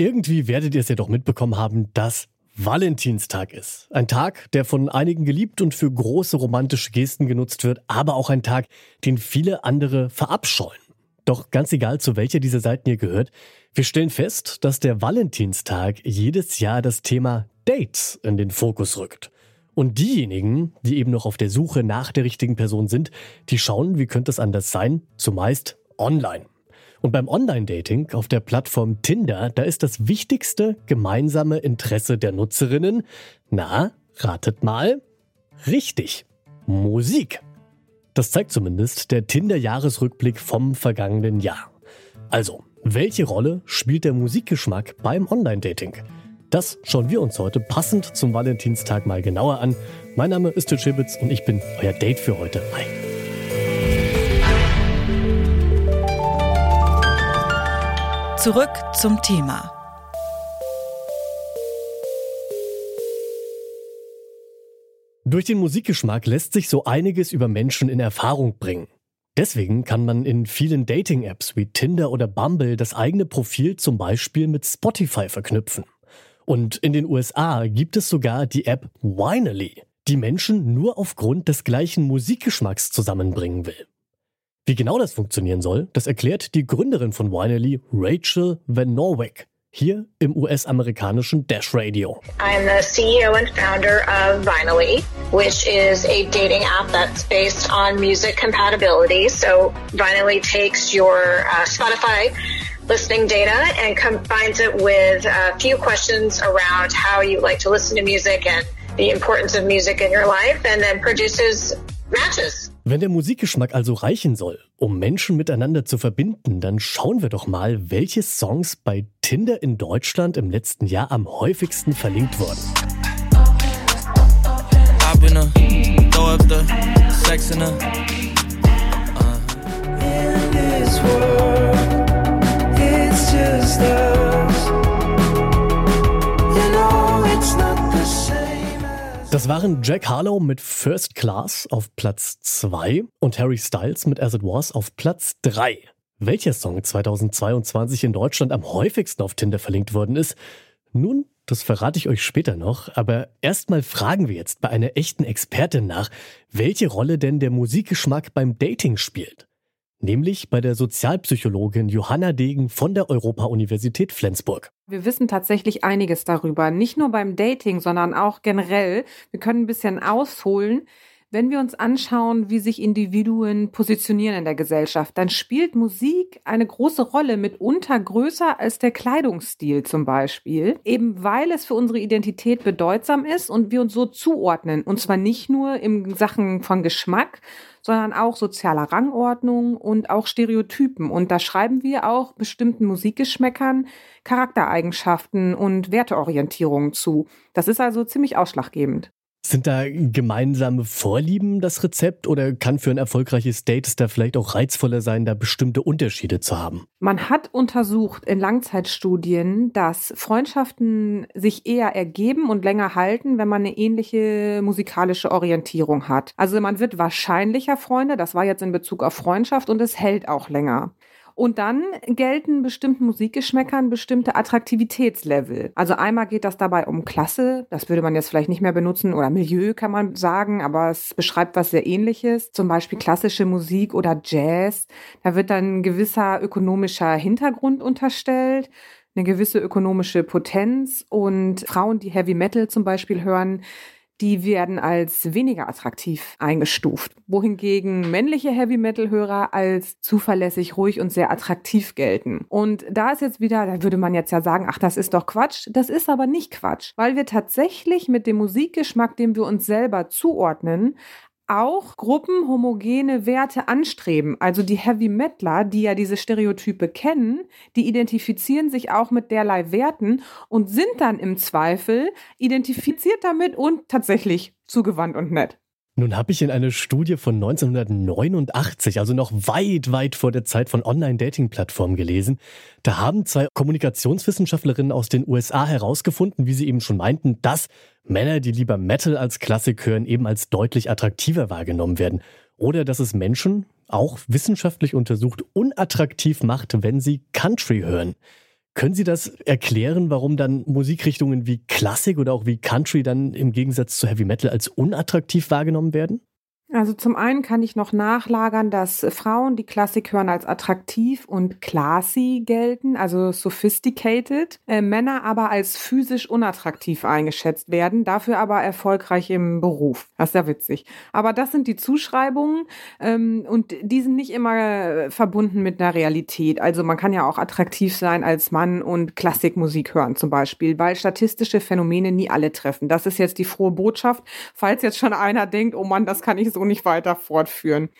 Irgendwie werdet ihr es ja doch mitbekommen haben, dass Valentinstag ist. Ein Tag, der von einigen geliebt und für große romantische Gesten genutzt wird, aber auch ein Tag, den viele andere verabscheuen. Doch ganz egal, zu welcher dieser Seiten ihr gehört, wir stellen fest, dass der Valentinstag jedes Jahr das Thema Dates in den Fokus rückt. Und diejenigen, die eben noch auf der Suche nach der richtigen Person sind, die schauen, wie könnte es anders sein, zumeist online. Und beim Online-Dating auf der Plattform Tinder, da ist das wichtigste gemeinsame Interesse der Nutzerinnen, na, ratet mal, richtig, Musik. Das zeigt zumindest der Tinder-Jahresrückblick vom vergangenen Jahr. Also, welche Rolle spielt der Musikgeschmack beim Online-Dating? Das schauen wir uns heute passend zum Valentinstag mal genauer an. Mein Name ist Til Schibitz und ich bin euer Date für heute. Hi. Zurück zum Thema. Durch den Musikgeschmack lässt sich so einiges über Menschen in Erfahrung bringen. Deswegen kann man in vielen Dating-Apps wie Tinder oder Bumble das eigene Profil zum Beispiel mit Spotify verknüpfen. Und in den USA gibt es sogar die App Winally, die Menschen nur aufgrund des gleichen Musikgeschmacks zusammenbringen will. Wie genau das funktionieren soll, das erklärt die Gründerin von Winely, Rachel Van Norwick, hier im US-amerikanischen Dash Radio. I'm the CEO and founder of Vinally, which is a dating app that's based on music compatibility. So Vinally takes your uh, Spotify listening data and combines it with a few questions around how you like to listen to music and the importance of music in your life and then produces matches. Wenn der Musikgeschmack also reichen soll, um Menschen miteinander zu verbinden, dann schauen wir doch mal, welche Songs bei Tinder in Deutschland im letzten Jahr am häufigsten verlinkt wurden. Das waren Jack Harlow mit First Class auf Platz 2 und Harry Styles mit As It Was auf Platz 3. Welcher Song 2022 in Deutschland am häufigsten auf Tinder verlinkt worden ist? Nun, das verrate ich euch später noch, aber erstmal fragen wir jetzt bei einer echten Expertin nach, welche Rolle denn der Musikgeschmack beim Dating spielt nämlich bei der Sozialpsychologin Johanna Degen von der Europa-Universität Flensburg. Wir wissen tatsächlich einiges darüber, nicht nur beim Dating, sondern auch generell. Wir können ein bisschen ausholen. Wenn wir uns anschauen, wie sich Individuen positionieren in der Gesellschaft, dann spielt Musik eine große Rolle, mitunter größer als der Kleidungsstil zum Beispiel, eben weil es für unsere Identität bedeutsam ist und wir uns so zuordnen. Und zwar nicht nur in Sachen von Geschmack, sondern auch sozialer Rangordnung und auch Stereotypen. Und da schreiben wir auch bestimmten Musikgeschmäckern Charaktereigenschaften und Werteorientierungen zu. Das ist also ziemlich ausschlaggebend. Sind da gemeinsame Vorlieben das Rezept oder kann für ein erfolgreiches Date es da vielleicht auch reizvoller sein, da bestimmte Unterschiede zu haben? Man hat untersucht in Langzeitstudien, dass Freundschaften sich eher ergeben und länger halten, wenn man eine ähnliche musikalische Orientierung hat. Also man wird wahrscheinlicher Freunde, das war jetzt in Bezug auf Freundschaft und es hält auch länger. Und dann gelten bestimmten Musikgeschmäckern bestimmte Attraktivitätslevel. Also einmal geht das dabei um Klasse, das würde man jetzt vielleicht nicht mehr benutzen, oder Milieu kann man sagen, aber es beschreibt was sehr ähnliches. Zum Beispiel klassische Musik oder Jazz. Da wird dann ein gewisser ökonomischer Hintergrund unterstellt eine gewisse ökonomische Potenz und Frauen, die Heavy Metal zum Beispiel hören, die werden als weniger attraktiv eingestuft, wohingegen männliche Heavy-Metal-Hörer als zuverlässig, ruhig und sehr attraktiv gelten. Und da ist jetzt wieder, da würde man jetzt ja sagen, ach, das ist doch Quatsch. Das ist aber nicht Quatsch, weil wir tatsächlich mit dem Musikgeschmack, dem wir uns selber zuordnen, auch gruppenhomogene Werte anstreben. Also die Heavy Metaler, die ja diese Stereotype kennen, die identifizieren sich auch mit derlei Werten und sind dann im Zweifel identifiziert damit und tatsächlich zugewandt und nett. Nun habe ich in einer Studie von 1989, also noch weit, weit vor der Zeit von Online-Dating-Plattformen gelesen. Da haben zwei Kommunikationswissenschaftlerinnen aus den USA herausgefunden, wie sie eben schon meinten, dass Männer, die lieber Metal als Klassik hören, eben als deutlich attraktiver wahrgenommen werden. Oder dass es Menschen, auch wissenschaftlich untersucht, unattraktiv macht, wenn sie Country hören. Können Sie das erklären, warum dann Musikrichtungen wie Klassik oder auch wie Country dann im Gegensatz zu Heavy Metal als unattraktiv wahrgenommen werden? Also zum einen kann ich noch nachlagern, dass Frauen, die Klassik hören, als attraktiv und classy gelten, also sophisticated, äh, Männer aber als physisch unattraktiv eingeschätzt werden, dafür aber erfolgreich im Beruf. Das ist ja witzig. Aber das sind die Zuschreibungen ähm, und die sind nicht immer äh, verbunden mit einer Realität. Also man kann ja auch attraktiv sein als Mann und Klassikmusik hören zum Beispiel, weil statistische Phänomene nie alle treffen. Das ist jetzt die frohe Botschaft. Falls jetzt schon einer denkt, oh Mann, das kann ich so so nicht weiter fortführen.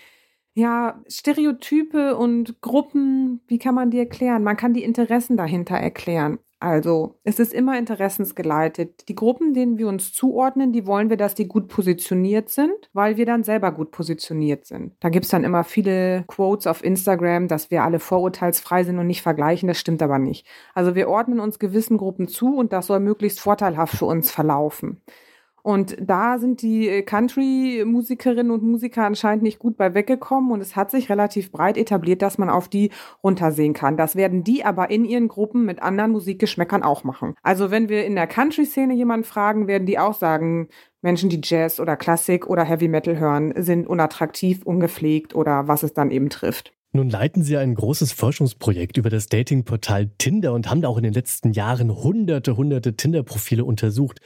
Ja, Stereotype und Gruppen, wie kann man die erklären? Man kann die Interessen dahinter erklären. Also, es ist immer interessensgeleitet. Die Gruppen, denen wir uns zuordnen, die wollen wir, dass die gut positioniert sind, weil wir dann selber gut positioniert sind. Da gibt's dann immer viele Quotes auf Instagram, dass wir alle vorurteilsfrei sind und nicht vergleichen. Das stimmt aber nicht. Also, wir ordnen uns gewissen Gruppen zu und das soll möglichst vorteilhaft für uns verlaufen. Und da sind die äh, Country-Musikerinnen und Musiker anscheinend nicht gut bei weggekommen und es hat sich relativ breit etabliert, dass man auf die runtersehen kann. Das werden die aber in ihren Gruppen mit anderen Musikgeschmäckern auch machen. Also wenn wir in der Country-Szene jemanden fragen, werden die auch sagen, Menschen, die Jazz oder Klassik oder Heavy Metal hören, sind unattraktiv, ungepflegt oder was es dann eben trifft. Nun leiten Sie ein großes Forschungsprojekt über das Datingportal Tinder und haben da auch in den letzten Jahren hunderte, hunderte Tinder-Profile untersucht.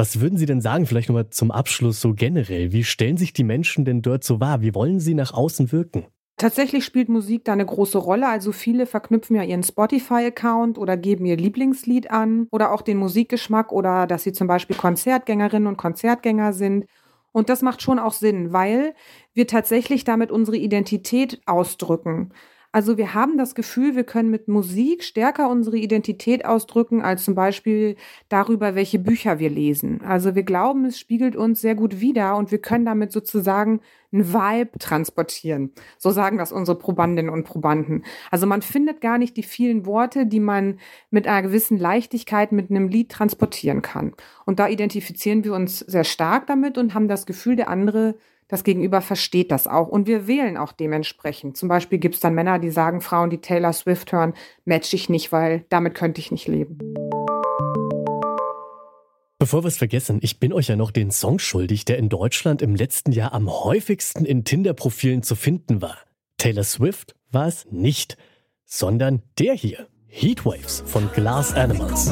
Was würden Sie denn sagen, vielleicht nochmal zum Abschluss so generell? Wie stellen sich die Menschen denn dort so wahr? Wie wollen sie nach außen wirken? Tatsächlich spielt Musik da eine große Rolle. Also viele verknüpfen ja ihren Spotify-Account oder geben ihr Lieblingslied an oder auch den Musikgeschmack oder dass sie zum Beispiel Konzertgängerinnen und Konzertgänger sind. Und das macht schon auch Sinn, weil wir tatsächlich damit unsere Identität ausdrücken. Also wir haben das Gefühl, wir können mit Musik stärker unsere Identität ausdrücken, als zum Beispiel darüber, welche Bücher wir lesen. Also wir glauben, es spiegelt uns sehr gut wider und wir können damit sozusagen ein Vibe transportieren. So sagen das unsere Probandinnen und Probanden. Also man findet gar nicht die vielen Worte, die man mit einer gewissen Leichtigkeit mit einem Lied transportieren kann. Und da identifizieren wir uns sehr stark damit und haben das Gefühl, der andere das Gegenüber versteht das auch und wir wählen auch dementsprechend. Zum Beispiel gibt es dann Männer, die sagen, Frauen, die Taylor Swift hören, match ich nicht, weil damit könnte ich nicht leben. Bevor wir es vergessen, ich bin euch ja noch den Song schuldig, der in Deutschland im letzten Jahr am häufigsten in Tinder-Profilen zu finden war. Taylor Swift war es nicht, sondern der hier, Heatwaves von Glass Animals.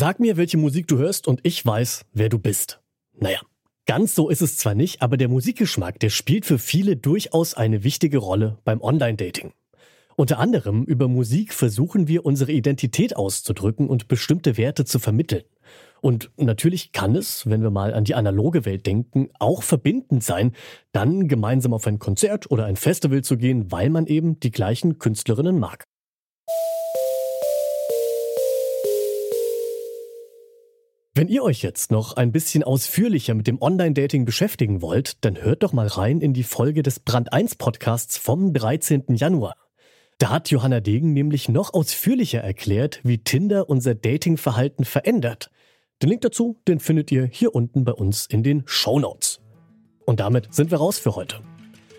Sag mir, welche Musik du hörst und ich weiß, wer du bist. Naja, ganz so ist es zwar nicht, aber der Musikgeschmack, der spielt für viele durchaus eine wichtige Rolle beim Online-Dating. Unter anderem über Musik versuchen wir unsere Identität auszudrücken und bestimmte Werte zu vermitteln. Und natürlich kann es, wenn wir mal an die analoge Welt denken, auch verbindend sein, dann gemeinsam auf ein Konzert oder ein Festival zu gehen, weil man eben die gleichen Künstlerinnen mag. Wenn ihr euch jetzt noch ein bisschen ausführlicher mit dem Online-Dating beschäftigen wollt, dann hört doch mal rein in die Folge des Brand 1 Podcasts vom 13. Januar. Da hat Johanna Degen nämlich noch ausführlicher erklärt, wie Tinder unser Datingverhalten verändert. Den Link dazu, den findet ihr hier unten bei uns in den Show Notes. Und damit sind wir raus für heute.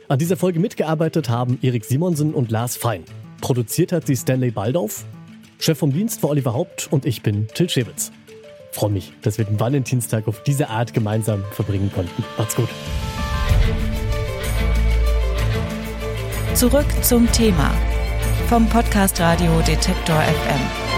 An dieser Folge mitgearbeitet haben Erik Simonsen und Lars Fein. Produziert hat sie Stanley Baldorf. Chef vom Dienst war Oliver Haupt und ich bin Till Schewitz freue mich, dass wir den Valentinstag auf diese Art gemeinsam verbringen konnten. Macht's gut. Zurück zum Thema vom Podcast Radio Detektor FM.